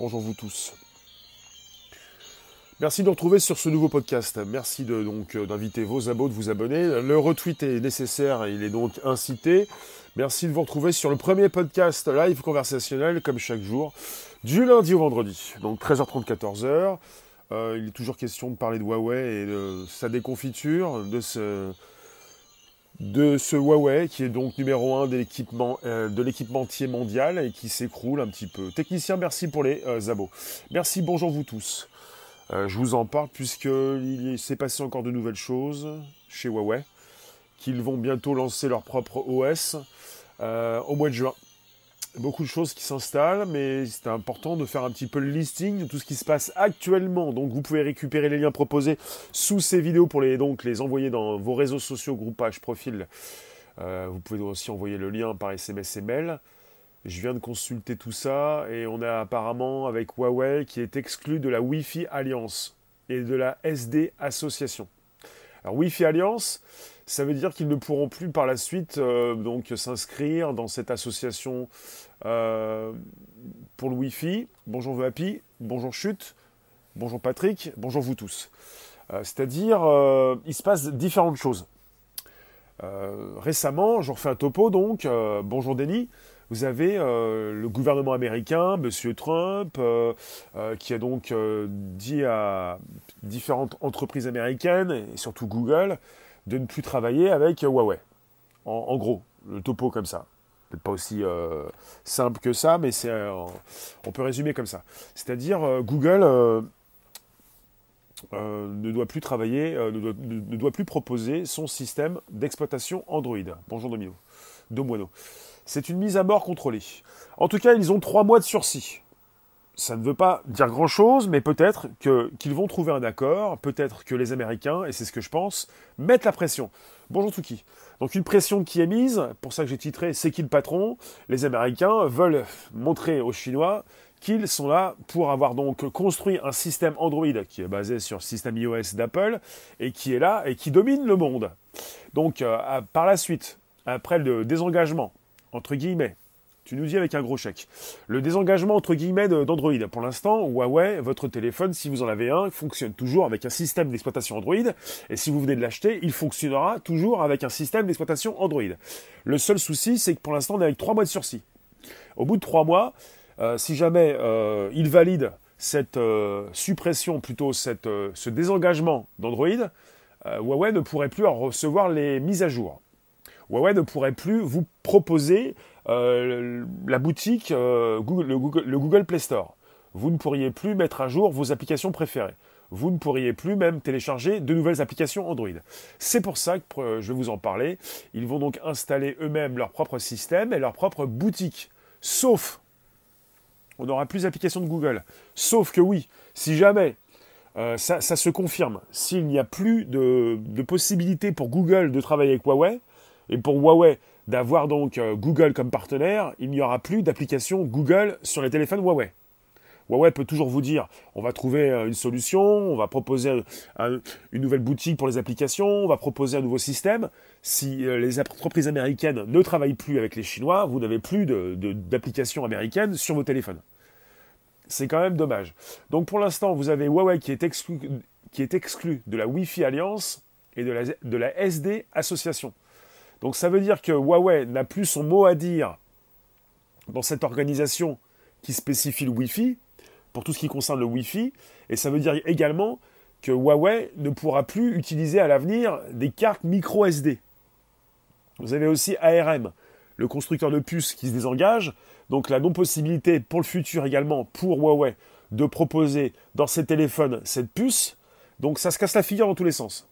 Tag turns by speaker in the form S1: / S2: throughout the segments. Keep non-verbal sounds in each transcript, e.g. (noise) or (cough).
S1: Bonjour vous tous. Merci de nous retrouver sur ce nouveau podcast. Merci donc euh, d'inviter vos abos, de vous abonner. Le retweet est nécessaire, il est donc incité. Merci de vous retrouver sur le premier podcast live conversationnel, comme chaque jour, du lundi au vendredi. Donc 13h30, 14h. Euh, il est toujours question de parler de Huawei et de sa déconfiture, de ce, de ce Huawei qui est donc numéro un euh, de l'équipementier mondial et qui s'écroule un petit peu. Technicien, merci pour les euh, abos. Merci, bonjour vous tous. Euh, je vous en parle puisqu'il s'est passé encore de nouvelles choses chez Huawei, qu'ils vont bientôt lancer leur propre OS au mois de juin beaucoup de choses qui s'installent, mais c'est important de faire un petit peu le listing de tout ce qui se passe actuellement. Donc vous pouvez récupérer les liens proposés sous ces vidéos pour les, donc, les envoyer dans vos réseaux sociaux, groupages, profils. Euh, vous pouvez aussi envoyer le lien par SMS et mail. Je viens de consulter tout ça et on a apparemment avec Huawei qui est exclu de la Wi-Fi Alliance et de la SD Association. Alors Wi-Fi Alliance, ça veut dire qu'ils ne pourront plus par la suite euh, donc s'inscrire dans cette association euh, pour le Wi-Fi. Bonjour Vapi, bonjour Chute, bonjour Patrick, bonjour vous tous. Euh, c'est-à-dire, il se passe différentes choses. récemment, je refais un topo donc, bonjour Denis, vous avez le gouvernement américain, Monsieur Trump, qui a donc dit à différentes entreprises américaines, et surtout Google, de ne plus travailler avec Huawei. En, gros, le topo comme ça. Peut-être pas aussi euh, simple que ça, mais c'est, euh, on peut résumer comme ça. C'est-à-dire, euh, Google ne doit plus travailler, ne doit, plus proposer son système d'exploitation Android. Bonjour Domino. Domoino. C'est une mise à mort contrôlée. En tout cas, ils ont trois mois de sursis ça ne veut pas dire grand-chose, mais peut-être qu'ils vont trouver un accord, peut-être que les Américains, et c'est ce que je pense, mettent la pression. Bonjour Tuki. Donc une pression qui est mise, pour ça que j'ai titré C'est qui le patron? Les Américains veulent montrer aux Chinois qu'ils sont là pour avoir donc construit un système Android qui est basé sur le système iOS d'Apple et qui est là et qui domine le monde. Donc euh, par la suite, après le désengagement, entre guillemets, tu nous dis avec un gros chèque. Le désengagement entre guillemets d'Android. Pour l'instant, Huawei, votre téléphone, si vous en avez un, fonctionne toujours avec un système d'exploitation Android. Et si vous venez de l'acheter, il fonctionnera toujours avec un système d'exploitation Android. Le seul souci, c'est que pour l'instant, on est avec trois mois de sursis. Au bout de trois mois, euh, si jamais euh, il valide cette euh, suppression, plutôt cette, ce désengagement d'Android, Huawei ne pourrait plus en recevoir les mises à jour. Huawei ne pourrait plus vous proposer euh, la boutique, euh, Google, le, Google, Play Store. Vous ne pourriez plus mettre à jour vos applications préférées. Vous ne pourriez plus même télécharger de nouvelles applications Android. C'est pour ça que euh, je vais vous en parler. Ils vont donc installer eux-mêmes leur propre système et leur propre boutique. Sauf, on n'aura plus d'applications de Google. Sauf que oui, si jamais ça, se confirme, s'il n'y a plus de, de possibilité pour Google de travailler avec Huawei, et pour Huawei d'avoir donc euh, Google comme partenaire, il n'y aura plus d'application Google sur les téléphones Huawei. Huawei peut toujours vous dire, on va trouver euh, une solution, on va proposer une nouvelle boutique pour les applications, on va proposer un nouveau système. Si euh, les entreprises américaines ne travaillent plus avec les Chinois, vous n'avez plus d'applications américaines sur vos téléphones. C'est quand même dommage. Donc pour l'instant, vous avez Huawei qui est exclu, de la Wi-Fi Alliance et de la SD Association. Donc ça veut dire que Huawei n'a plus son mot à dire dans cette organisation qui spécifie le Wi-Fi, pour tout ce qui concerne le Wi-Fi, et ça veut dire également que Huawei ne pourra plus utiliser à l'avenir des cartes micro SD. Vous avez aussi ARM, le constructeur de puces qui se désengage, donc la non-possibilité pour le futur également pour Huawei de proposer dans ses téléphones cette puce, donc ça se casse la figure dans tous les sens.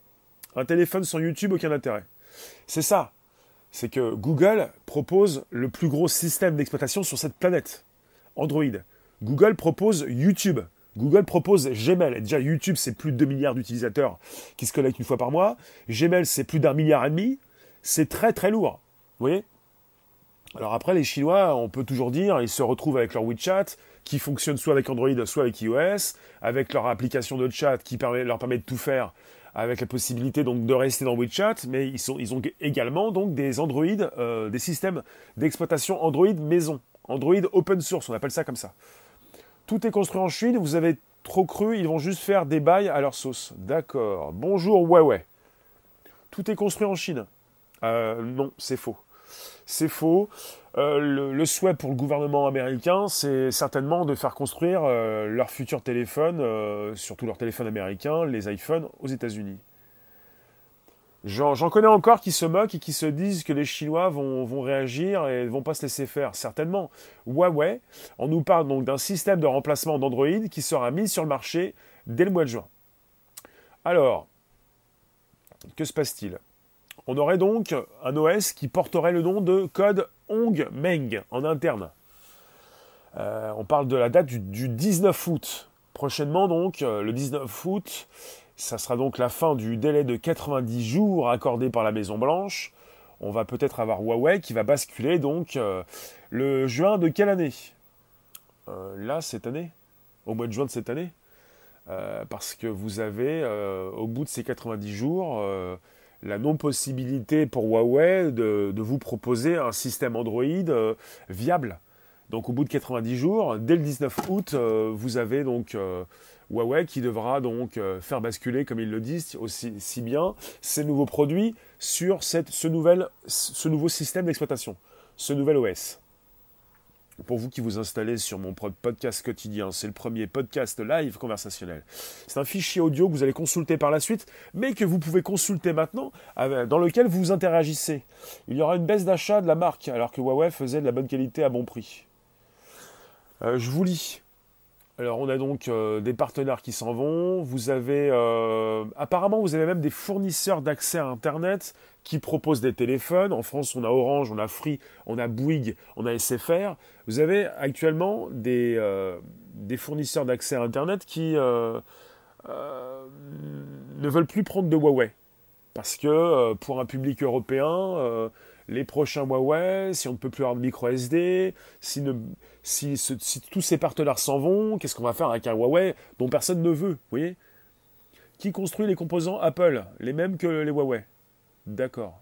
S1: Un téléphone sans YouTube, aucun intérêt. C'est ça, c'est que Google propose le plus gros système d'exploitation sur cette planète, Android. Google propose YouTube. Google propose Gmail. Et déjà, YouTube, c'est plus de 2 milliards d'utilisateurs qui se connectent une fois par mois. Gmail, c'est plus d'un milliard et demi. C'est très très lourd. Vous voyez? Alors après, les Chinois, on peut toujours dire, ils se retrouvent avec leur WeChat, qui fonctionne soit avec Android, soit avec iOS, avec leur application de chat qui leur permet de tout faire avec la possibilité donc de rester dans WeChat, mais ils, ont également des Android, euh, des systèmes d'exploitation Android maison, Android open source, on appelle ça comme ça. Tout est construit en Chine, vous avez trop cru, ils vont juste faire des bails à leur sauce. D'accord. Bonjour Huawei. Tout est construit en Chine. Euh, non, c'est faux. C'est faux. Euh, le, souhait pour le gouvernement américain, c'est certainement de faire construire euh, leur futur téléphone, surtout leur téléphone américain, les iPhones, aux États-Unis. J'en connais encore qui se moquent et qui se disent que les Chinois vont, réagir et ne vont pas se laisser faire. Certainement. Huawei, on nous parle donc d'un système de remplacement d'Android qui sera mis sur le marché dès le mois de juin. Alors, que se passe-t-il? On aurait donc un OS qui porterait le nom de code Hongmeng en interne. Euh, on parle de la date du, du 19 août. Prochainement donc, euh, le 19 août, ça sera donc la fin du délai de 90 jours accordé par la Maison Blanche. On va peut-être avoir Huawei qui va basculer donc euh, le juin de quelle année? Là, cette année? Au mois de juin de cette année? Parce que vous avez, au bout de ces 90 jours, la non-possibilité pour Huawei de, vous proposer un système Android viable. Donc au bout de 90 jours, dès le 19 août, vous avez donc Huawei qui devra donc euh, faire basculer, comme ils le disent aussi si bien, ces nouveaux produits sur ce nouveau système d'exploitation, ce nouvel OS. Pour vous qui vous installez sur mon podcast quotidien, c'est le premier podcast live conversationnel. C'est un fichier audio que vous allez consulter par la suite, mais que vous pouvez consulter maintenant, dans lequel vous interagissez. Il y aura une baisse d'achat de la marque, alors que Huawei faisait de la bonne qualité à bon prix. Euh, je vous lis. Alors on a donc euh, des partenaires qui s'en vont. Vous avez euh, apparemment vous avez même des fournisseurs d'accès à Internet qui proposent des téléphones. En France on a Orange, on a Free, on a Bouygues, on a SFR. Vous avez actuellement euh, des fournisseurs d'accès à Internet qui ne veulent plus prendre de Huawei parce que pour un public européen les prochains Huawei, si on ne peut plus avoir de micro SD, si, tous ces partenaires s'en vont, qu'est-ce qu'on va faire avec un Huawei dont personne ne veut, vous voyez? Qui construit les composants Apple Les mêmes que les Huawei? D'accord.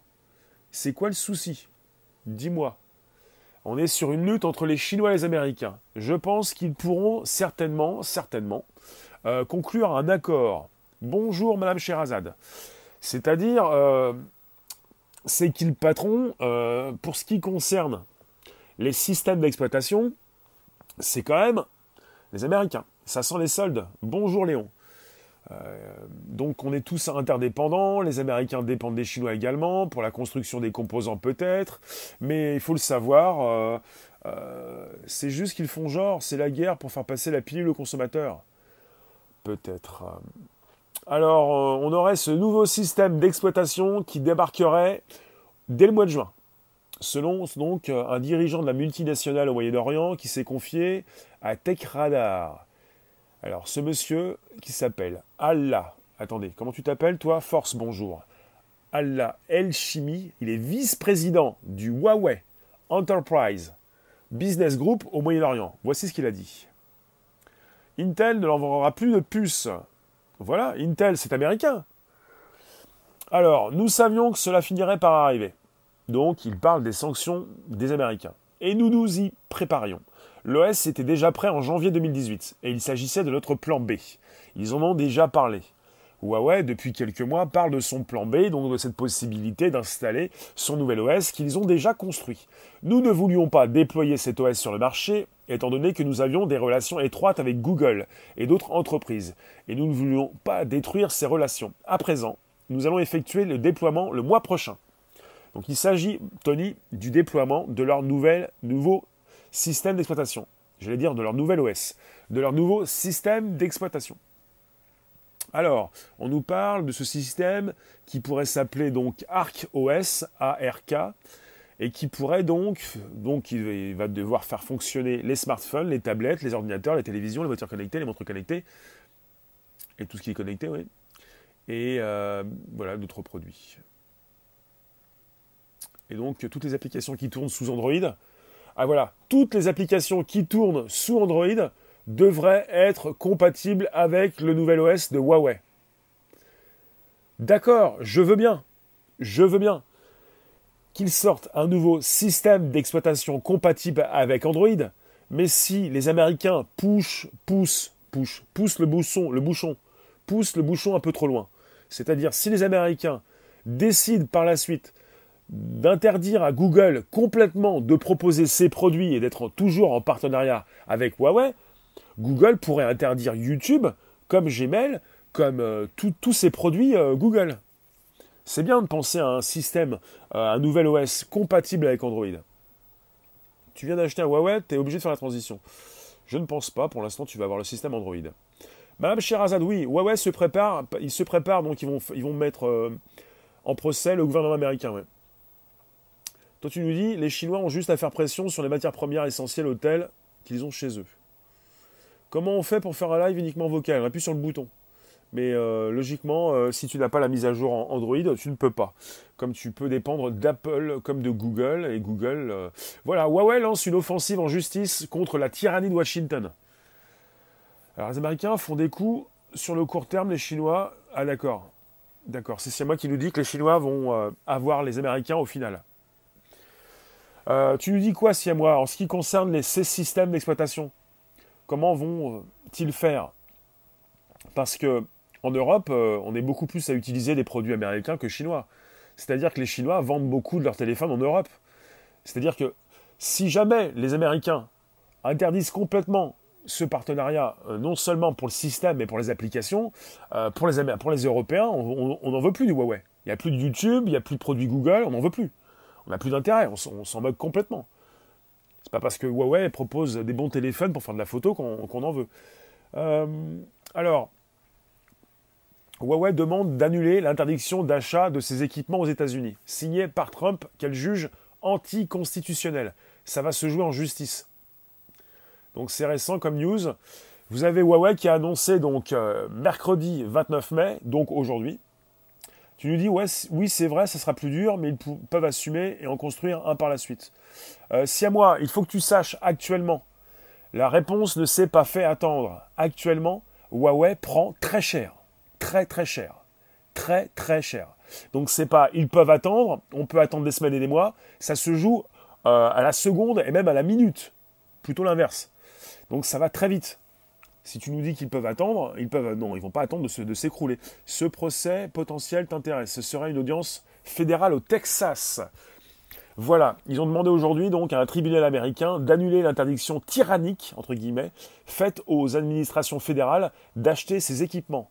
S1: C'est quoi le souci? Dis-moi. On est sur une lutte entre les Chinois et les Américains. Je pense qu'ils pourront certainement, certainement, euh, conclure un accord. Bonjour Madame Sherazade. C'est-à-dire, euh, c'est qu'il patron, euh, pour ce qui concerne les systèmes d'exploitation, c'est quand même les Américains. Ça sent les soldes. Bonjour Léon. Euh, donc on est tous interdépendants, les Américains dépendent des Chinois également, pour la construction des composants peut-être, mais il faut le savoir, euh, c'est juste qu'ils font genre, c'est la guerre pour faire passer la pilule au consommateur. Peut-être. Alors, euh, on aurait ce nouveau système d'exploitation qui débarquerait dès le mois de juin. Selon donc euh, un dirigeant de la multinationale au Moyen-Orient qui s'est confié à TechRadar. Alors, ce monsieur qui s'appelle Allah. Attendez, comment tu t'appelles toi? Force, bonjour. Allah El Chimi, il est vice-président du Huawei Enterprise Business Group au Moyen-Orient. Voici ce qu'il a dit. Intel ne l'enverra plus de puces voilà, Intel, c'est américain. Alors, nous savions que cela finirait par arriver. Donc, il parle des sanctions des Américains. Et nous nous y préparions. L'OS était déjà prêt en janvier 2018, et il s'agissait de notre plan B. Ils en ont déjà parlé. Huawei, depuis quelques mois, parle de son plan B, donc de cette possibilité d'installer son nouvel OS qu'ils ont déjà construit. Nous ne voulions pas déployer cet OS sur le marché, étant donné que nous avions des relations étroites avec Google et d'autres entreprises, et nous ne voulions pas détruire ces relations. À présent, nous allons effectuer le déploiement le mois prochain. Donc il s'agit, Tony, du déploiement de leur nouvel, nouveau système d'exploitation. J'allais dire de leur nouvel OS, de leur nouveau système d'exploitation. Alors, on nous parle de ce système qui pourrait s'appeler donc Arc OS, ARK, et qui pourrait donc, donc il va devoir faire fonctionner les smartphones, les tablettes, les ordinateurs, les télévisions, les voitures connectées, les montres connectées, et tout ce qui est connecté, oui. Et euh, voilà, d'autres produits. Et donc, toutes les applications qui tournent sous Android, ah voilà, toutes les applications qui tournent sous Android devrait être compatible avec le nouvel OS de Huawei. D'accord, je veux bien. Je veux bien qu'ils sortent un nouveau système d'exploitation compatible avec Android. Mais si les Américains poussent, poussent, poussent, poussent le bouchon, le bouchon, poussent le bouchon un peu trop loin, c'est-à-dire si les Américains décident par la suite d'interdire à Google complètement de proposer ses produits et d'être toujours en partenariat avec Huawei, Google pourrait interdire YouTube comme Gmail, comme euh, tous ces produits euh, Google. C'est bien de penser à un système, euh, un nouvel OS compatible avec Android. Tu viens d'acheter un Huawei, tu es obligé de faire la transition. Je ne pense pas, pour l'instant tu vas avoir le système Android. Madame Sherazade, oui, Huawei se prépare, ils se préparent, donc ils vont, mettre en procès le gouvernement américain. Toi tu nous dis, les Chinois ont juste à faire pression sur les matières premières essentielles au qu'ils ont chez eux. Comment on fait pour faire un live uniquement vocal? On appuie sur le bouton. Mais euh, logiquement, euh, si tu n'as pas la mise à jour en Android, tu ne peux pas. Comme tu peux dépendre d'Apple comme de Google. Et Google. Euh, voilà, Huawei lance une offensive en justice contre la tyrannie de Washington. Alors les Américains font des coups sur le court terme, les Chinois. Ah d'accord. D'accord. C'est moi qui nous dit que les Chinois vont avoir les Américains au final. tu nous dis quoi, moi en ce qui concerne les, ces systèmes d'exploitation? Comment vont-ils faire? Parce que en Europe, euh, on est beaucoup plus à utiliser des produits américains que chinois. C'est-à-dire que les Chinois vendent beaucoup de leurs téléphones en Europe. C'est-à-dire que si jamais les Américains interdisent complètement ce partenariat, euh, non seulement pour le système, mais pour les applications, euh, pour, les, Européens, on n'en veut plus du Huawei. Il n'y a plus de YouTube, il n'y a plus de produits Google, on n'en veut plus. On n'a plus d'intérêt, on, s'en moque complètement. C'est pas parce que Huawei propose des bons téléphones pour faire de la photo qu'on en veut. alors, Huawei demande d'annuler l'interdiction d'achat de ses équipements aux États-Unis, signé par Trump qu'elle juge anticonstitutionnel? Ça va se jouer en justice. Donc c'est récent comme news. Vous avez Huawei qui a annoncé donc euh, mercredi 29 mai, donc aujourd'hui. Tu nous dis ouais, oui c'est vrai, ça sera plus dur, mais ils peuvent assumer et en construire un par la suite. Si à moi, il faut que tu saches actuellement, la réponse ne s'est pas fait attendre. Actuellement, Huawei prend très cher très très cher. Très très cher. Donc c'est pas ils peuvent attendre, on peut attendre des semaines et des mois, ça se joue euh, à la seconde et même à la minute. Plutôt l'inverse. Donc ça va très vite. Si tu nous dis qu'ils peuvent attendre, ils peuvent non, ils vont pas attendre de, s'écrouler. Ce procès potentiel t'intéresse. Ce sera une audience fédérale au Texas. Voilà, ils ont demandé aujourd'hui donc à un tribunal américain d'annuler l'interdiction tyrannique entre guillemets faite aux administrations fédérales d'acheter ces équipements.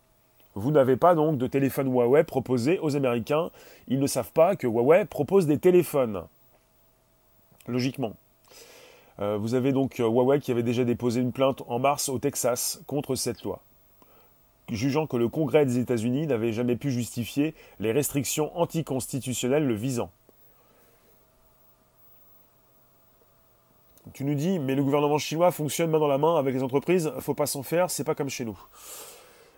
S1: Vous n'avez pas donc de téléphone Huawei proposé aux Américains. Ils ne savent pas que Huawei propose des téléphones. Logiquement. Euh, vous avez donc euh, Huawei qui avait déjà déposé une plainte en mars au Texas contre cette loi, jugeant que le Congrès des États-Unis n'avait jamais pu justifier les restrictions anticonstitutionnelles le visant. Tu nous dis, mais le gouvernement chinois fonctionne main dans la main avec les entreprises, faut pas s'en faire, c'est pas comme chez nous.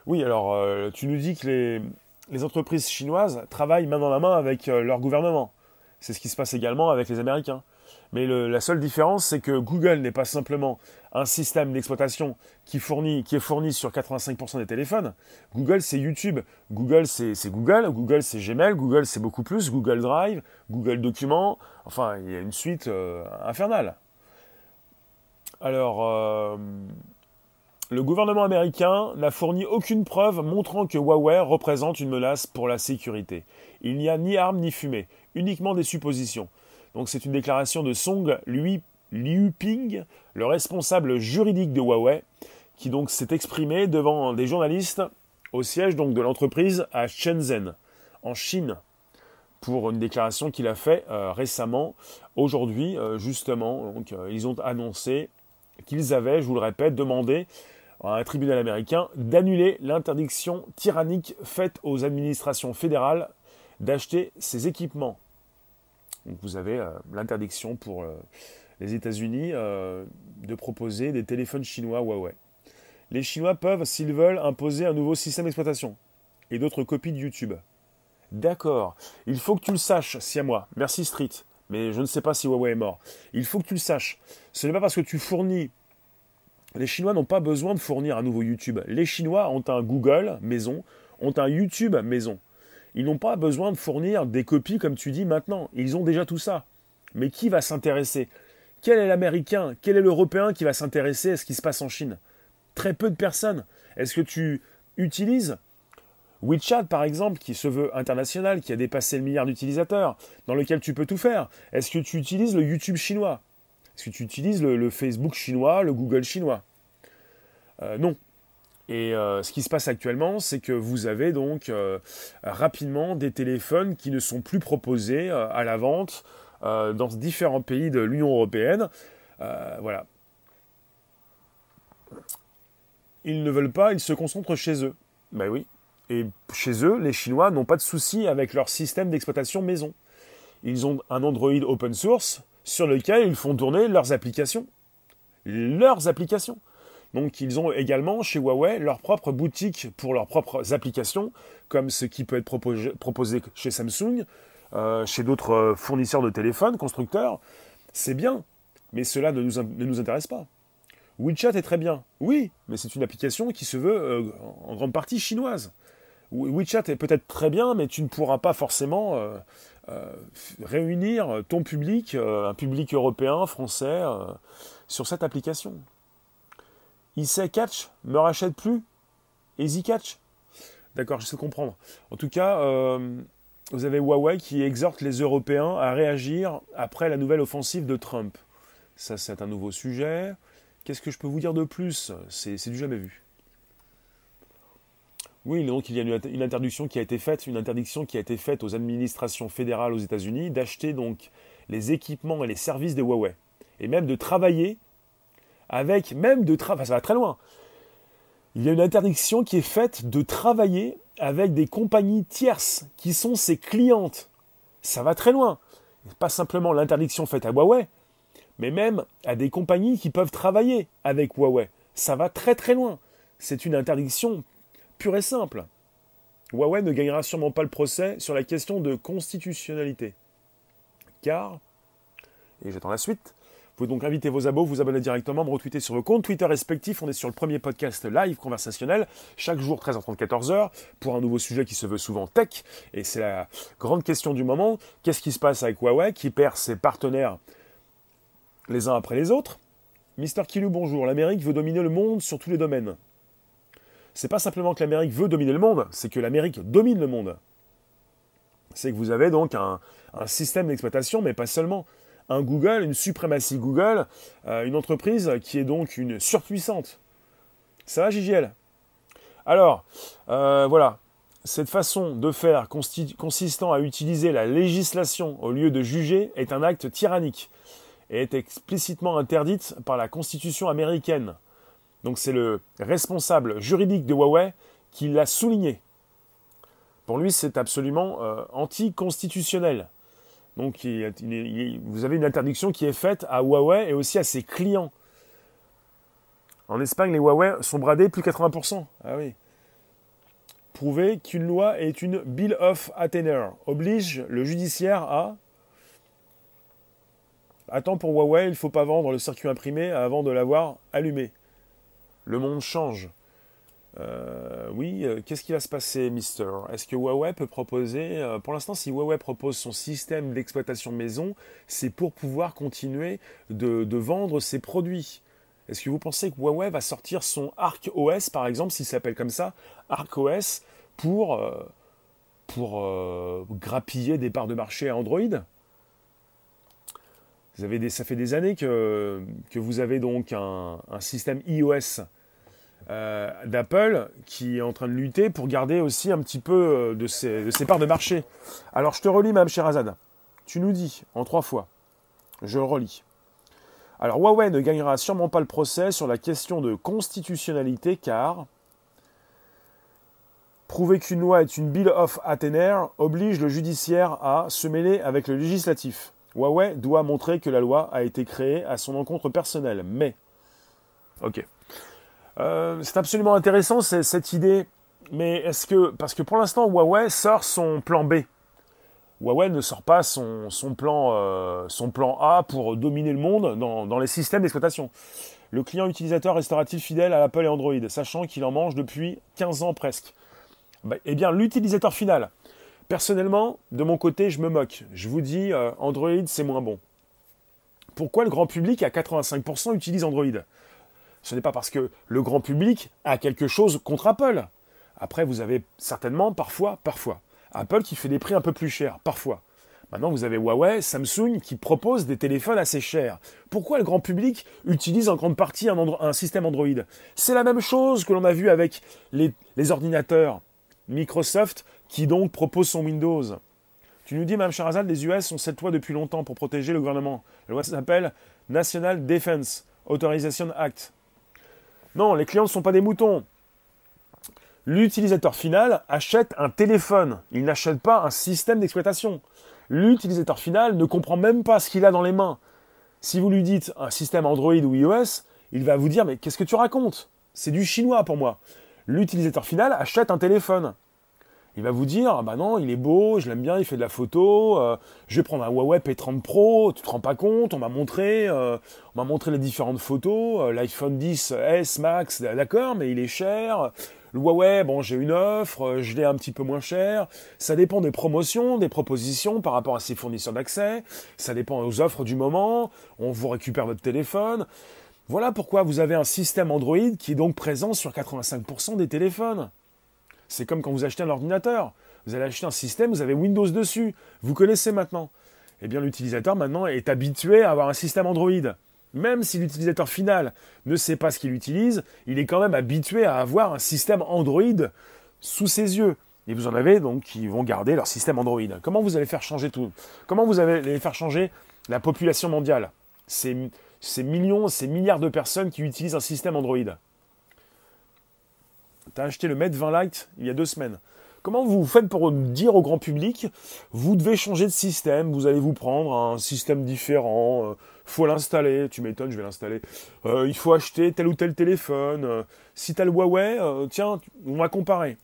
S1: Oui, alors euh, tu nous dis que les, entreprises chinoises travaillent main dans la main avec euh, leur gouvernement. C'est ce qui se passe également avec les Américains. Mais la seule différence, c'est que Google n'est pas simplement un système d'exploitation qui, qui est fourni sur 85% des téléphones. Google, c'est YouTube. Google, c'est Google. Google, c'est Gmail. Google, c'est beaucoup plus. Google Drive, Google Documents. Enfin, il y a une suite euh, infernale. Alors, le gouvernement américain n'a fourni aucune preuve montrant que Huawei représente une menace pour la sécurité. Il n'y a ni armes ni fumée, uniquement des suppositions. Donc c'est une déclaration de Song Liu, Liuping, le responsable juridique de Huawei, qui donc s'est exprimé devant des journalistes au siège donc de l'entreprise à Shenzhen, en Chine, pour une déclaration qu'il a faite euh, récemment. Aujourd'hui, euh, justement, euh, ils ont annoncé qu'ils avaient, je vous le répète, demandé un tribunal américain d'annuler l'interdiction tyrannique faite aux administrations fédérales d'acheter ces équipements. Donc vous avez euh, l'interdiction pour euh, les États-Unis euh, de proposer des téléphones chinois Huawei. Les Chinois peuvent, s'ils veulent, imposer un nouveau système d'exploitation et d'autres copies de YouTube. D'accord. Il faut que tu le saches, si à moi. Merci Street. Mais je ne sais pas si Huawei est mort. Il faut que tu le saches. Ce n'est pas parce que tu fournis les Chinois n'ont pas besoin de fournir un nouveau YouTube. Les Chinois ont un Google maison, ont un YouTube maison. Ils n'ont pas besoin de fournir des copies comme tu dis maintenant. Ils ont déjà tout ça. Mais qui va s'intéresser? Quel est l'Américain? Quel est l'Européen qui va s'intéresser à ce qui se passe en Chine? Très peu de personnes. Est-ce que tu utilises WeChat, par exemple, qui se veut international, qui a dépassé le milliard d'utilisateurs, dans lequel tu peux tout faire? Est-ce que tu utilises le YouTube chinois? Est-ce que tu utilises le, Facebook chinois, le Google chinois euh, Non. Et euh, ce qui se passe actuellement, c'est que vous avez donc euh, rapidement des téléphones qui ne sont plus proposés à la vente dans différents pays de l'Union européenne. voilà. Ils ne veulent pas, ils se concentrent chez eux. Ben oui, et chez eux, les Chinois n'ont pas de souci avec leur système d'exploitation maison. Ils ont un Android open source sur lequel ils font tourner leurs applications. Leurs applications. Donc ils ont également chez Huawei leur propre boutique pour leurs propres applications, comme ce qui peut être proposé, chez Samsung, euh, chez d'autres euh, fournisseurs de téléphones, constructeurs. C'est bien, mais cela ne nous, intéresse pas. WeChat est très bien, oui, mais c'est une application qui se veut euh, en grande partie chinoise. WeChat est peut-être très bien, mais tu ne pourras pas forcément euh, euh, réunir ton public, euh, un public européen, français, sur cette application. sait Catch me rachète plus Easy Catch D'accord, je sais comprendre. En tout cas, vous avez Huawei qui exhorte les Européens à réagir après la nouvelle offensive de Trump. Ça, c'est un nouveau sujet. Qu'est-ce que je peux vous dire de plus? C'est du jamais vu. Oui, donc il y a une, interdiction qui a été faite, une interdiction qui a été faite aux administrations fédérales aux États-Unis d'acheter donc les équipements et les services de Huawei et même de travailler avec, même de travailler, ça va très loin. Il y a une interdiction qui est faite de travailler avec des compagnies tierces qui sont ses clientes. Ça va très loin. Pas simplement l'interdiction faite à Huawei, mais même à des compagnies qui peuvent travailler avec Huawei. Ça va très très loin. C'est une interdiction pur et simple. Huawei ne gagnera sûrement pas le procès sur la question de constitutionnalité. Car, et j'attends la suite, vous donc inviter vos abos, vous abonner directement, me retweeter sur vos comptes Twitter respectifs. On est sur le premier podcast live conversationnel, chaque jour 13h30, 14h, pour un nouveau sujet qui se veut souvent tech. Et c'est la grande question du moment. Qu'est-ce qui se passe avec Huawei qui perd ses partenaires les uns après les autres? Mister Kilou, bonjour. L'Amérique veut dominer le monde sur tous les domaines c'est pas simplement que l'Amérique veut dominer le monde, c'est que l'Amérique domine le monde. C'est que vous avez donc un, système d'exploitation, mais pas seulement. Un Google, une suprématie Google, euh, une entreprise qui est donc une surpuissante. Ça va, JGL Alors, euh, voilà. Cette façon de faire consistant à utiliser la législation au lieu de juger est un acte tyrannique et est explicitement interdite par la Constitution américaine. Donc c'est le responsable juridique de Huawei qui l'a souligné. Pour lui, c'est absolument euh, anticonstitutionnel. Donc vous avez une interdiction qui est faite à Huawei et aussi à ses clients. En Espagne, les Huawei sont bradés plus 80%. Ah oui. Prouver qu'une loi est une bill of attainder oblige le judiciaire à Attends, pour Huawei, il ne faut pas vendre le circuit imprimé avant de l'avoir allumé. Le monde change. Euh, oui, euh, qu'est-ce qui va se passer, Mister? Est-ce que Huawei peut proposer, euh, pour l'instant, si Huawei propose son système d'exploitation maison, c'est pour pouvoir continuer de, vendre ses produits? Est-ce que vous pensez que Huawei va sortir son Arc OS, par exemple, s'il s'appelle comme ça, Arc OS, pour, pour grappiller des parts de marché à Android? Vous avez ça fait des années que, vous avez donc un système iOS euh, d'Apple qui est en train de lutter pour garder aussi un petit peu euh, de ses, parts de marché. Alors je te relis, Mme Sherazade. Tu nous dis en trois fois. Je relis. Alors Huawei ne gagnera sûrement pas le procès sur la question de constitutionnalité car prouver qu'une loi est une bill of attainder oblige le judiciaire à se mêler avec le législatif. Huawei doit montrer que la loi a été créée à son encontre personnel. Mais, ok, euh, c'est absolument intéressant cette idée, mais est-ce que parce que pour l'instant Huawei sort son plan B. Huawei ne sort pas son, plan, euh, plan A pour dominer le monde dans, les systèmes d'exploitation. Le client utilisateur restera t fidèle à Apple et Android, sachant qu'il en mange depuis 15 ans presque? Bah, Eh bien, l'utilisateur final. Personnellement, de mon côté, je me moque. Je vous dis, euh, Android, c'est moins bon. Pourquoi le grand public à 85% utilise Android? Ce n'est pas parce que le grand public a quelque chose contre Apple. Après, vous avez certainement, parfois, parfois, Apple qui fait des prix un peu plus chers, parfois. Maintenant, vous avez Huawei, Samsung qui proposent des téléphones assez chers. Pourquoi le grand public utilise en grande partie un, système Android? C'est la même chose que l'on a vu avec les, ordinateurs. Microsoft qui donc propose son Windows. Tu nous dis, Mme Charazal, les US ont cette loi depuis longtemps pour protéger le gouvernement. La loi s'appelle National Defense Authorization Act. Non, les clients ne sont pas des moutons. L'utilisateur final achète un téléphone. Il n'achète pas un système d'exploitation l'utilisateur final ne comprend même pas ce qu'il a dans les mains. Si vous lui dites un système Android ou iOS, il va vous dire mais qu'est-ce que tu racontes? C'est du chinois pour moi. L'utilisateur final achète un téléphone. Il va vous dire ah bah non, il est beau, je l'aime bien, il fait de la photo, euh, je vais prendre un Huawei P30 Pro, tu te rends pas compte, on m'a montré euh, on m'a montré les différentes photos, euh, l'iPhone 10 S Max, d'accord, mais il est cher. Le Huawei, bon, j'ai une offre, je l'ai un petit peu moins cher. Ça dépend des promotions, des propositions par rapport à ses fournisseurs d'accès. Ça dépend aux offres du moment. On vous récupère votre téléphone. Voilà pourquoi vous avez un système Android qui est donc présent sur 85% des téléphones. C'est comme quand vous achetez un ordinateur. Vous allez acheter un système, vous avez Windows dessus. Vous connaissez maintenant. Eh bien, l'utilisateur maintenant est habitué à avoir un système Android. Même si l'utilisateur final ne sait pas ce qu'il utilise, il est quand même habitué à avoir un système Android sous ses yeux. Et vous en avez donc qui vont garder leur système Android. Comment vous allez faire changer tout? Comment vous allez faire changer la population mondiale? Ces, millions, ces milliards de personnes qui utilisent un système Android. Tu as acheté le Med 20 Lite il y a deux semaines. Comment vous faites pour dire au grand public, vous devez changer de système, vous allez vous prendre un système différent, euh, faut l'installer, tu m'étonnes, je vais l'installer. Euh, il faut acheter tel ou tel téléphone. Euh, si tu as le Huawei, tiens, on va comparer.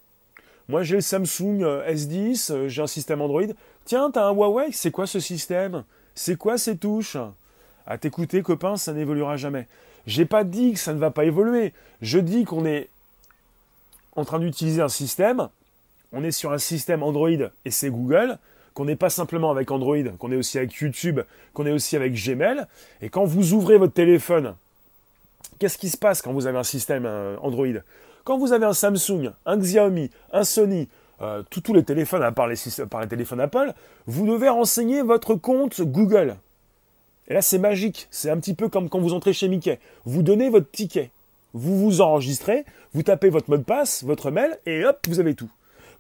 S1: Moi j'ai le Samsung S10, j'ai un système Android. Tiens, tu as un Huawei, c'est quoi ce système? C'est quoi ces touches? À t'écouter, copain, ça n'évoluera jamais. J'ai pas dit que ça ne va pas évoluer. Je dis qu'on est en train d'utiliser un système on est sur un système Android et c'est Google, qu'on n'est pas simplement avec Android, qu'on est aussi avec YouTube, qu'on est aussi avec Gmail. Et quand vous ouvrez votre téléphone, qu'est-ce qui se passe quand vous avez un système euh, Android? Quand vous avez un Samsung, un Xiaomi, un Sony, euh, tous les téléphones à part par les téléphones Apple, vous devez renseigner votre compte Google. Et là, c'est magique. C'est un petit peu comme quand vous entrez chez Mickey. Vous donnez votre ticket. Vous vous enregistrez, vous tapez votre mot de passe, votre mail, et hop, vous avez tout.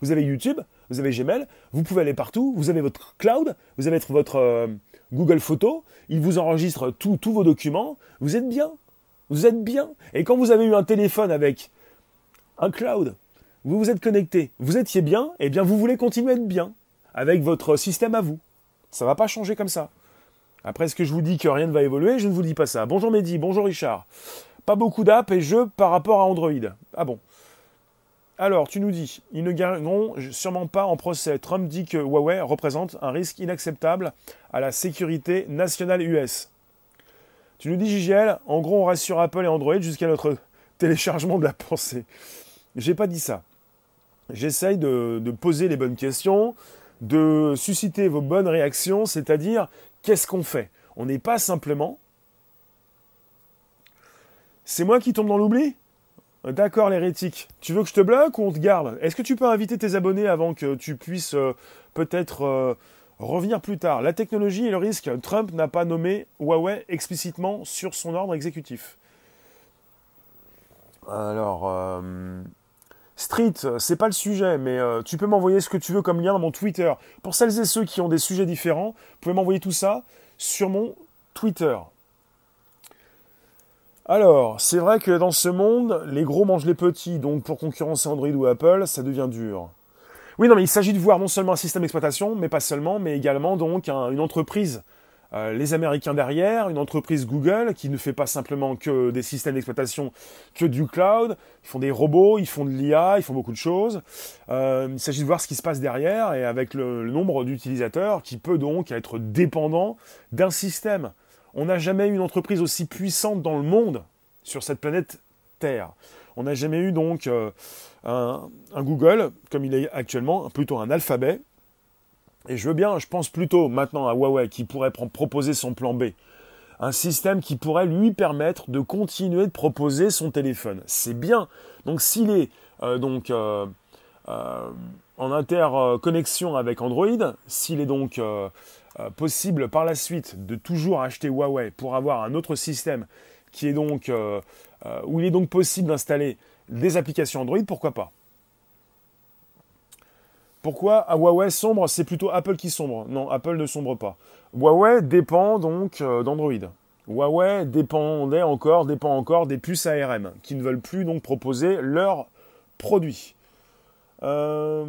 S1: Vous avez YouTube, vous avez Gmail, vous pouvez aller partout, vous avez votre cloud, vous avez votre euh, Google Photo, il vous enregistre tous vos documents, vous êtes bien. Vous êtes bien. Et quand vous avez eu un téléphone avec un cloud, vous vous êtes connecté, vous étiez bien, et eh bien vous voulez continuer à être bien avec votre système à vous. Ça ne va pas changer comme ça. Après, ce que je vous dis que rien ne va évoluer, je ne vous dis pas ça. Bonjour Mehdi, bonjour Richard. Pas beaucoup d'apps et jeux par rapport à Android. Ah bon alors, tu nous dis, ils ne gagneront sûrement pas en procès. Trump dit que Huawei représente un risque inacceptable à la sécurité nationale US. Tu nous dis, JGL, en gros, on reste Apple et Android jusqu'à notre téléchargement de la pensée. J'ai pas dit ça. J'essaye de, poser les bonnes questions, de susciter vos bonnes réactions, c'est-à-dire, qu'est-ce qu'on fait? On n'est pas simplement. C'est moi qui tombe dans l'oubli? D'accord, l'hérétique. Tu veux que je te bloque ou on te garde? Est-ce que tu peux inviter tes abonnés avant que tu puisses euh, peut-être euh, revenir plus tard? La technologie et le risque. Trump n'a pas nommé Huawei explicitement sur son ordre exécutif. Alors, euh, Street, c'est pas le sujet, mais tu peux m'envoyer ce que tu veux comme lien dans mon Twitter. Pour celles et ceux qui ont des sujets différents, vous pouvez m'envoyer tout ça sur mon Twitter. Alors, c'est vrai que dans ce monde, les gros mangent les petits, donc pour concurrencer Android ou Apple, ça devient dur. Oui, non, mais il s'agit de voir non seulement un système d'exploitation, mais pas seulement, mais également donc une entreprise, euh, les Américains derrière, une entreprise Google qui ne fait pas simplement que des systèmes d'exploitation, que du cloud. Ils font des robots, ils font de l'IA, ils font beaucoup de choses. Euh, il s'agit de voir ce qui se passe derrière et avec le nombre d'utilisateurs qui peut donc être dépendant d'un système. On n'a jamais eu une entreprise aussi puissante dans le monde sur cette planète Terre. On n'a jamais eu donc euh, un, Google, comme il est actuellement, plutôt un alphabet. Et je veux bien, je pense plutôt maintenant à Huawei qui pourrait proposer son plan B. un système qui pourrait lui permettre de continuer de proposer son téléphone. C'est bien. Donc s'il est euh, donc euh, en interconnexion avec Android, s'il est donc possible par la suite de toujours acheter Huawei pour avoir un autre système qui est donc où il est donc possible d'installer des applications Android, pourquoi pas? Pourquoi à Huawei sombre, c'est plutôt Apple qui sombre? Non, Apple ne sombre pas. Huawei dépend donc euh, d'Android. Huawei dépendait encore, dépend encore des puces ARM qui ne veulent plus donc proposer leurs produits. Euh,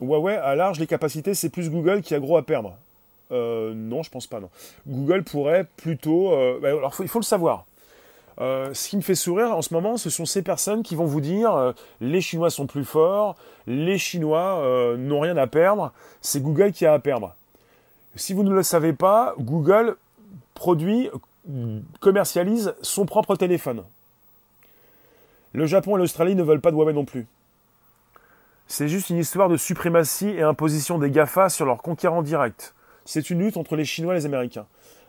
S1: Huawei a large les capacités, c'est plus Google qui a gros à perdre. Euh, non, je pense pas, non. Google pourrait plutôt. Bah, alors, il faut le savoir. Euh, ce qui me fait sourire en ce moment, ce sont ces personnes qui vont vous dire euh, les Chinois sont plus forts, les Chinois euh, n'ont rien à perdre, c'est Google qui a à perdre. Si vous ne le savez pas, Google produit, commercialise son propre téléphone. Le Japon et l'Australie ne veulent pas de Huawei non plus. C'est juste une histoire de suprématie et imposition des GAFA sur leurs conquérants directs. C'est une lutte entre les Chinois et les Américains.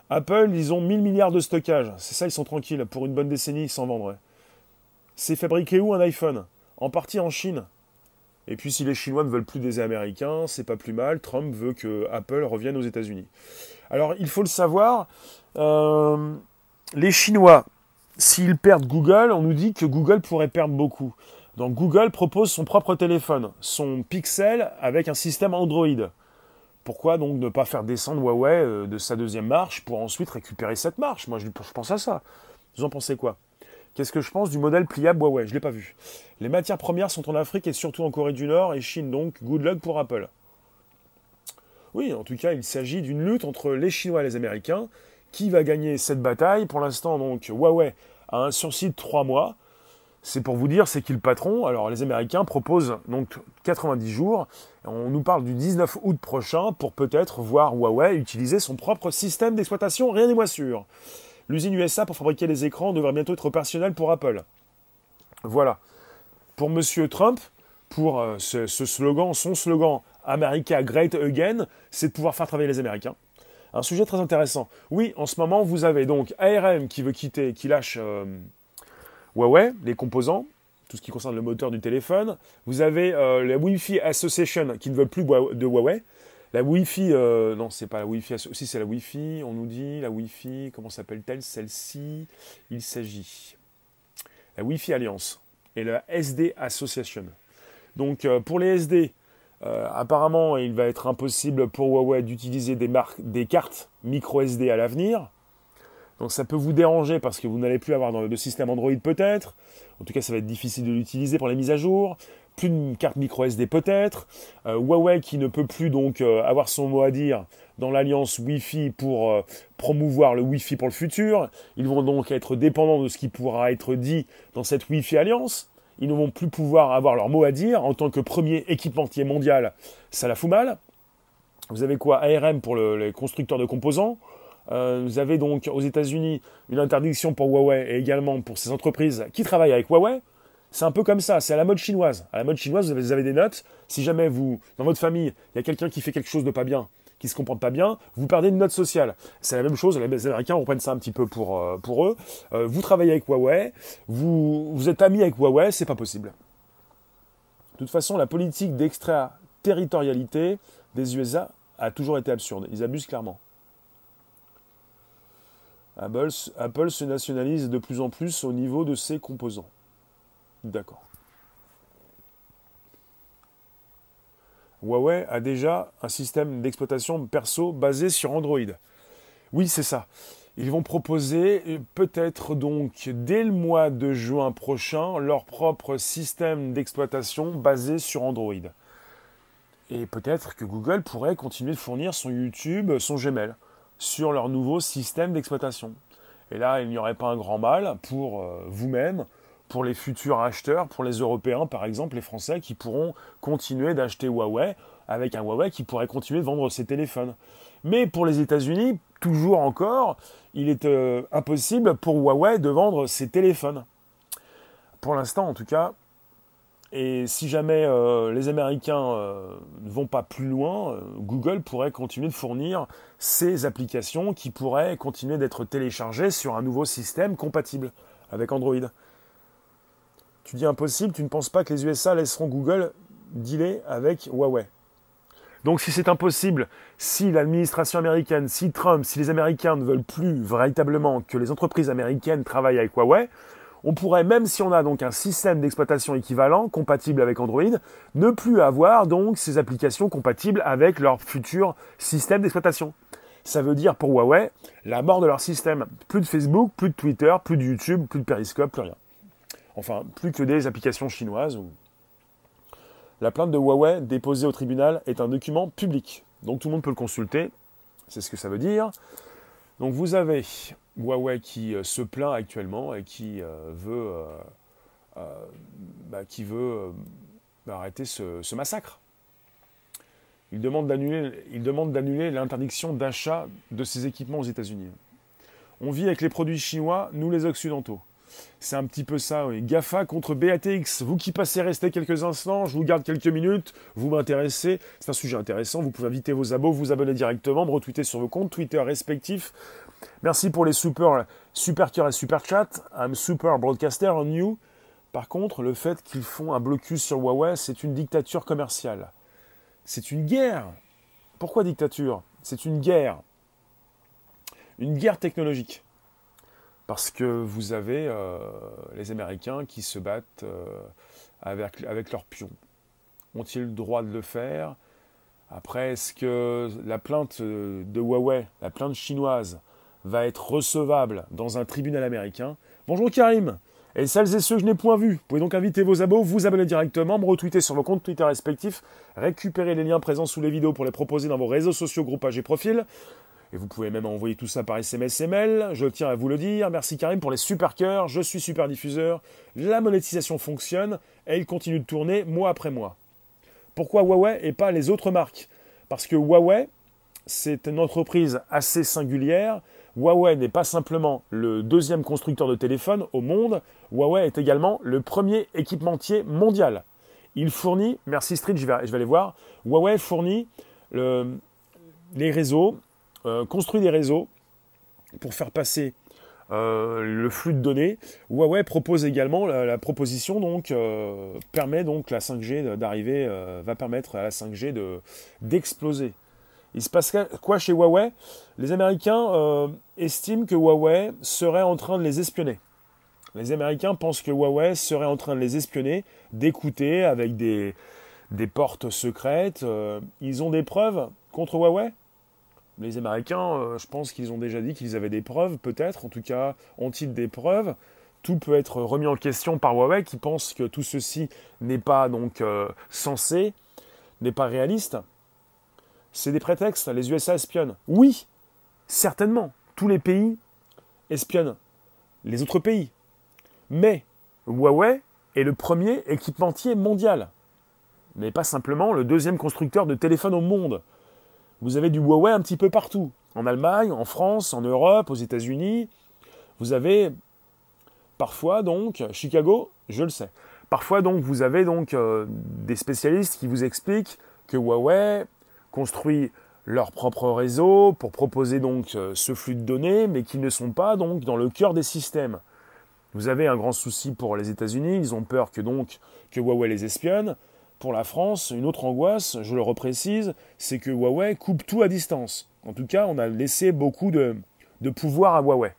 S1: Apple, ils ont 1000 milliards de stockage. C'est ça, ils sont tranquilles. Pour une bonne décennie, ils s'en vendraient. C'est fabriqué où un iPhone? En partie en Chine. Et puis si les Chinois ne veulent plus des Américains, c'est pas plus mal. Trump veut que Apple revienne aux États-Unis. Alors il faut le savoir, euh, les Chinois, s'ils perdent Google, on nous dit que Google pourrait perdre beaucoup. Donc Google propose son propre téléphone, son Pixel avec un système Android. Pourquoi donc ne pas faire descendre Huawei euh, de sa deuxième marche pour ensuite récupérer cette marche? Moi, je, pense à ça. Vous en pensez quoi? Qu'est-ce que je pense du modèle pliable Huawei? Je ne l'ai pas vu. Les matières premières sont en Afrique et surtout en Corée du Nord et Chine, donc good luck pour Apple. Oui, en tout cas, il s'agit d'une lutte entre les Chinois et les Américains. Qui va gagner cette bataille? Pour l'instant, donc, Huawei a un sursis de 3 mois. C'est pour vous dire, c'est qui le patron Alors les Américains proposent donc 90 jours. On nous parle du 19 août prochain pour peut-être voir Huawei utiliser son propre système d'exploitation, rien n'est moins sûr. L'usine USA pour fabriquer les écrans devrait bientôt être opérationnelle pour Apple. Voilà. Pour Monsieur Trump, pour euh, ce, slogan, son slogan America Great Again, c'est de pouvoir faire travailler les Américains. Un sujet très intéressant. Oui, en ce moment, vous avez donc ARM qui veut quitter, qui lâche euh, Huawei, les composants, tout ce qui concerne le moteur du téléphone. Vous avez euh, la Wi-Fi Association qui ne veut plus de Huawei. La Wi-Fi, euh, non, c'est pas la Wi-Fi, aussi c'est la Wi-Fi, on nous dit, la Wi-Fi, comment s'appelle-t-elle Celle-ci, il s'agit. La Wi-Fi Alliance et la SD Association. Donc euh, pour les SD, apparemment, il va être impossible pour Huawei d'utiliser des cartes micro SD à l'avenir. Donc ça peut vous déranger parce que vous n'allez plus avoir de système Android peut-être. En tout cas, ça va être difficile de l'utiliser pour les mises à jour. Plus de carte micro SD peut-être. Euh, Huawei qui ne peut plus donc euh, avoir son mot à dire dans l'alliance Wi-Fi pour euh, promouvoir le Wi-Fi pour le futur. Ils vont donc être dépendants de ce qui pourra être dit dans cette Wi-Fi alliance. Ils ne vont plus pouvoir avoir leur mot à dire en tant que premier équipementier mondial. Ça la fout mal. Vous avez quoi? ARM pour les constructeurs de composants. Euh, vous avez donc aux États-Unis une interdiction pour Huawei et également pour ces entreprises qui travaillent avec Huawei. C'est un peu comme ça, c'est à la mode chinoise. À la mode chinoise, vous avez, des notes. Si jamais vous, dans votre famille, il y a quelqu'un qui fait quelque chose de pas bien, qui se comporte pas bien, vous perdez une note sociale. C'est la même chose, les Américains reprennent ça un petit peu pour, euh, pour eux. Euh, vous travaillez avec Huawei, vous, vous êtes ami avec Huawei, c'est pas possible. De toute façon, la politique d'extraterritorialité des USA a toujours été absurde. Ils abusent clairement. Apple, se nationalise de plus en plus au niveau de ses composants. D'accord. Huawei a déjà un système d'exploitation perso basé sur Android. Oui, c'est ça. Ils vont proposer peut-être donc dès le mois de juin prochain leur propre système d'exploitation basé sur Android. Et peut-être que Google pourrait continuer de fournir son YouTube, son Gmail sur leur nouveau système d'exploitation. Et là, il n'y aurait pas un grand mal pour euh, vous-même, pour les futurs acheteurs, pour les Européens par exemple, les Français qui pourront continuer d'acheter Huawei avec un Huawei qui pourrait continuer de vendre ses téléphones. Mais pour les États-Unis, toujours encore, il est euh, impossible pour Huawei de vendre ses téléphones. Pour l'instant, en tout cas. Et si jamais euh, les Américains ne vont pas plus loin, Google pourrait continuer de fournir ces applications qui pourraient continuer d'être téléchargées sur un nouveau système compatible avec Android. Tu dis impossible, tu ne penses pas que les USA laisseront Google dealer avec Huawei donc si c'est impossible, si l'administration américaine, si Trump, si les Américains ne veulent plus véritablement que les entreprises américaines travaillent avec Huawei, on pourrait, même si on a donc un système d'exploitation équivalent, compatible avec Android, ne plus avoir donc ces applications compatibles avec leur futur système d'exploitation. Ça veut dire pour Huawei la mort de leur système. Plus de Facebook, plus de Twitter, plus de YouTube, plus de Periscope, plus rien. Enfin, plus que des applications chinoises la plainte de Huawei déposée au tribunal est un document public, donc tout le monde peut le consulter. C'est ce que ça veut dire. Donc vous avez Huawei qui euh, se plaint actuellement et qui euh, veut, euh, bah, qui veut arrêter ce, massacre. Il demande d'annuler l'interdiction d'achat de ces équipements aux États-Unis. On vit avec les produits chinois, nous les occidentaux. C'est un petit peu ça, oui. GAFA contre BATX. Vous qui passez rester quelques instants, je vous garde quelques minutes, vous m'intéressez. C'est un sujet intéressant. Vous pouvez inviter vos abos, vous abonner directement, me retweeter sur vos comptes Twitter respectifs. Merci pour les super, super cœurs et super chat. I'm super broadcaster on you. Par contre, le fait qu'ils font un blocus sur Huawei, c'est une dictature commerciale. C'est une guerre. Pourquoi dictature? C'est une guerre. Une guerre technologique parce que vous avez euh, les Américains qui se battent euh, avec, avec leurs pions. Ont-ils le droit de le faire? Après, est-ce que la plainte de Huawei, la plainte chinoise, va être recevable dans un tribunal américain Bonjour Karim et celles et ceux que je n'ai point vus, vous pouvez donc inviter vos abos, vous abonner directement, me retweeter sur vos comptes Twitter respectifs, récupérer les liens présents sous les vidéos pour les proposer dans vos réseaux sociaux, groupages et profils, et vous pouvez même envoyer tout ça par SMS ML. Je tiens à vous le dire. Merci Karim pour les super cœurs. Je suis super diffuseur. La monétisation fonctionne et il continue de tourner mois après mois. Pourquoi Huawei et pas les autres marques? Parce que Huawei, c'est une entreprise assez singulière. Huawei n'est pas simplement le deuxième constructeur de téléphone au monde. Huawei est également le premier équipementier mondial. Il fournit, merci Street, je vais, aller voir, Huawei fournit les réseaux, euh, construit des réseaux pour faire passer euh, le flux de données. Huawei propose également la, proposition donc euh, permet donc la 5G d'arriver, va permettre à la 5G de d'exploser. Il se passe quoi chez Huawei? Les Américains estiment que Huawei serait en train de les espionner. Les Américains pensent que Huawei serait en train de les espionner, d'écouter avec des, des portes secrètes. ils ont des preuves contre Huawei? Les Américains, euh, je pense qu'ils ont déjà dit qu'ils avaient des preuves, peut-être, en tout cas, ont-ils des preuves? Tout peut être remis en question par Huawei, qui pense que tout ceci n'est pas donc euh, censé, n'est pas réaliste. C'est des prétextes. Les USA espionnent. Oui, certainement. Tous les pays espionnent les autres pays. Mais Huawei est le premier équipementier mondial, mais pas simplement le deuxième constructeur de téléphones au monde. Vous avez du Huawei un petit peu partout. En Allemagne, en France, en Europe, aux États-Unis. Vous avez parfois donc, Chicago, je le sais. Parfois donc, vous avez donc euh, des spécialistes qui vous expliquent que Huawei construit leur propre réseau pour proposer donc euh, ce flux de données, mais qu'ils ne sont pas donc dans le cœur des systèmes. Vous avez un grand souci pour les États-Unis, ils ont peur que donc que Huawei les espionne. Pour la France, une autre angoisse, je le reprécise, c'est que Huawei coupe tout à distance. En tout cas, on a laissé beaucoup de, pouvoir à Huawei.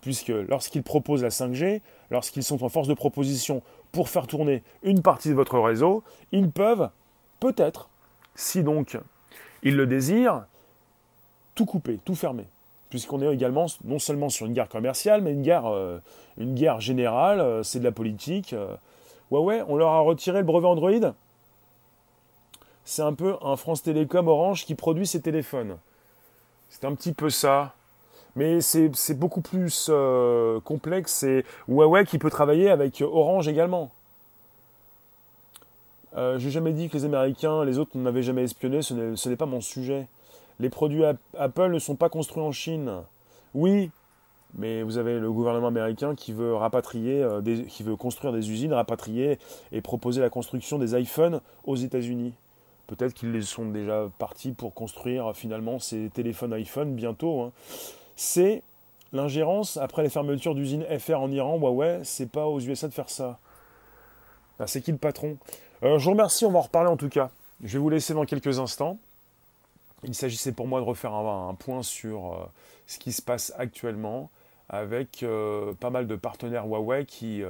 S1: Puisque lorsqu'ils proposent la 5G, lorsqu'ils sont en force de proposition pour faire tourner une partie de votre réseau, ils peuvent peut-être, si donc ils le désirent, tout couper, tout fermer. Puisqu'on est également non seulement sur une guerre commerciale, mais une guerre, euh, une guerre générale, euh, c'est de la politique. Euh, Huawei, on leur a retiré le brevet Android? C'est un peu un France Télécom Orange qui produit ses téléphones. C'est un petit peu ça. Mais c'est beaucoup plus euh, complexe. C'est Huawei qui peut travailler avec Orange également. Euh, J'ai jamais dit que les Américains, les autres n'avaient jamais espionné, ce n'est pas mon sujet. Les produits Apple ne sont pas construits en Chine. Oui, Mais vous avez le gouvernement américain qui veut rapatrier, euh, qui veut construire des usines, rapatrier et proposer la construction des iPhones aux États-Unis. Peut-être qu'ils sont déjà partis pour construire finalement ces téléphones iPhone bientôt. Hein. C'est l'ingérence après les fermetures d'usines FR en Iran. Huawei, c'est pas aux USA de faire ça. Ah, c'est qui le patron? Euh, Je vous remercie, on va en reparler en tout cas. Je vais vous laisser dans quelques instants. Il s'agissait pour moi de refaire un, point sur euh, ce qui se passe actuellement avec euh, pas mal de partenaires Huawei qui,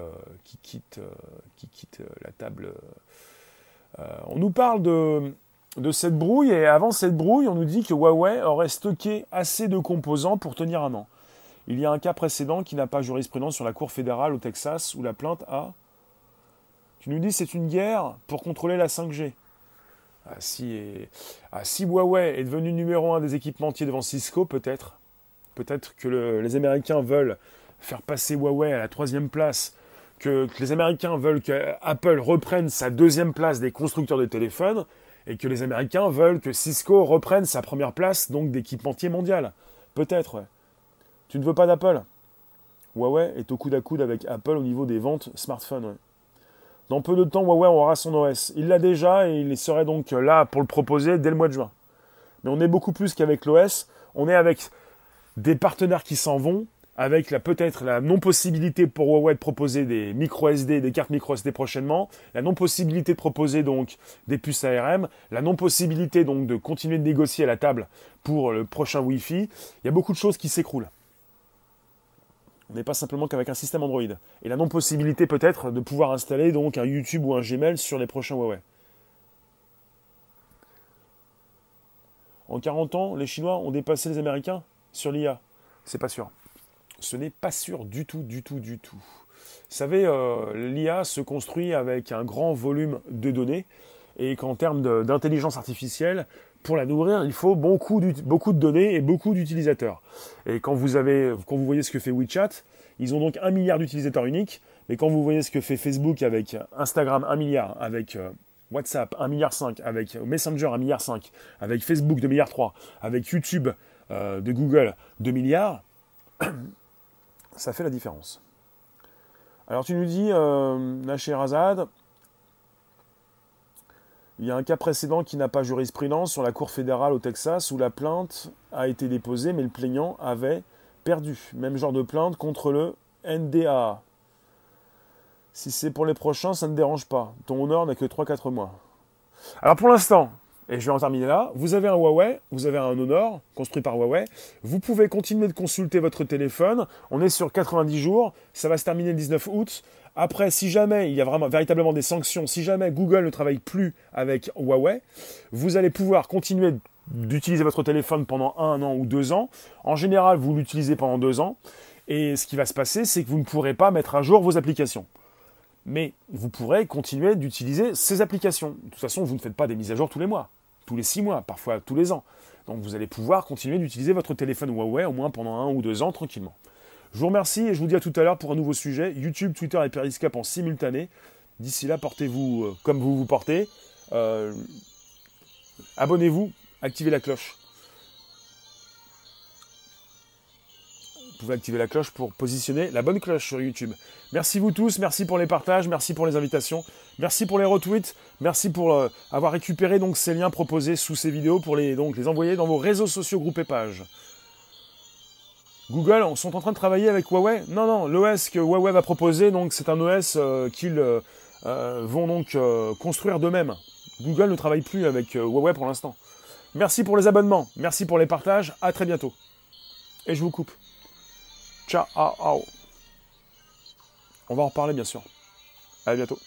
S1: qui quittent, qui la table. on nous parle de, de cette brouille et avant cette brouille, on nous dit que Huawei aurait stocké assez de composants pour tenir un an. Il y a un cas précédent qui n'a pas jurisprudence sur la Cour fédérale au Texas où la plainte a tu nous dis c'est une guerre pour contrôler la 5G. Ah, si, ah, si, Huawei est devenu numéro un des équipementiers devant Cisco, peut-être. Peut-être que les Américains veulent faire passer Huawei à la troisième place, que, les Américains veulent que Apple reprenne sa deuxième place des constructeurs de téléphones, et que les Américains veulent que Cisco reprenne sa première place donc d'équipementier mondial. Peut-être. Tu ne veux pas d'Apple? Huawei est au coude à coude avec Apple au niveau des ventes smartphones. Dans peu de temps, Huawei aura son OS. Il l'a déjà et il serait donc là pour le proposer dès le mois de juin. Mais on est beaucoup plus qu'avec l'OS. On est avec des partenaires qui s'en vont, avec peut-être la non-possibilité pour Huawei de proposer des micro SD, des cartes micro SD prochainement, la non-possibilité de proposer donc des puces ARM, la non-possibilité donc de continuer de négocier à la table pour le prochain Wi-Fi. Il y a beaucoup de choses qui s'écroulent. On n'est pas simplement qu'avec un système Android. Et la non-possibilité peut-être de pouvoir installer donc un YouTube ou un Gmail sur les prochains Huawei. En 40 ans, les Chinois ont dépassé les Américains sur l'IA. C'est pas sûr. Ce n'est pas sûr du tout, du tout, du tout. Vous savez, euh, l'IA se construit avec un grand volume de données et qu'en termes d'intelligence artificielle, pour la nourrir, il faut beaucoup, de données et beaucoup d'utilisateurs. Et quand vous, avez, quand vous voyez ce que fait WeChat, ils ont donc un milliard d'utilisateurs uniques, mais quand vous voyez ce que fait Facebook avec Instagram, un milliard, avec euh, WhatsApp, 1 milliard 5, avec Messenger, 1 milliard 5, avec Facebook, 2 milliards 3, avec YouTube euh, de Google, 2 milliards, (clears throat) ça fait la différence. Alors tu nous dis, euh, Razad, il y a un cas précédent qui n'a pas jurisprudence sur la Cour fédérale au Texas où la plainte a été déposée mais le plaignant avait perdu. Même genre de plainte contre le NDA. Si c'est pour les prochains, ça ne dérange pas. Ton honneur n'a que 3-4 mois. Alors pour l'instant, et je vais en terminer là, vous avez un Huawei, vous avez un Honor construit par Huawei, vous pouvez continuer de consulter votre téléphone, on est sur 90 jours, ça va se terminer le 19 août, après, si jamais il y a vraiment véritablement des sanctions, si jamais Google ne travaille plus avec Huawei, vous allez pouvoir continuer d'utiliser votre téléphone pendant un an ou deux ans. En général, vous l'utilisez pendant deux ans. Et ce qui va se passer, c'est que vous ne pourrez pas mettre à jour vos applications. Mais vous pourrez continuer d'utiliser ces applications. De toute façon, vous ne faites pas des mises à jour tous les mois, tous les six mois, parfois tous les ans. Donc vous allez pouvoir continuer d'utiliser votre téléphone Huawei au moins pendant un ou deux ans tranquillement. Je vous remercie et je vous dis à tout à l'heure pour un nouveau sujet. YouTube, Twitter et Periscope en simultané. D'ici là, portez-vous euh, comme vous vous portez. Euh, abonnez-vous, activez la cloche. Vous pouvez activer la cloche pour positionner la bonne cloche sur YouTube. Merci vous tous, merci pour les partages, merci pour les invitations, merci pour les retweets, merci pour euh, avoir récupéré donc ces liens proposés sous ces vidéos pour les, les envoyer dans vos réseaux sociaux, groupes et pages. Google sont en train de travailler avec Huawei. Non, non, l'OS que Huawei va proposer, donc c'est un OS euh, qu'ils euh, euh, vont donc construire d'eux-mêmes. Google ne travaille plus avec Huawei pour l'instant. Merci pour les abonnements, merci pour les partages, à très bientôt. Et je vous coupe. Ciao. On va en reparler bien sûr. À bientôt.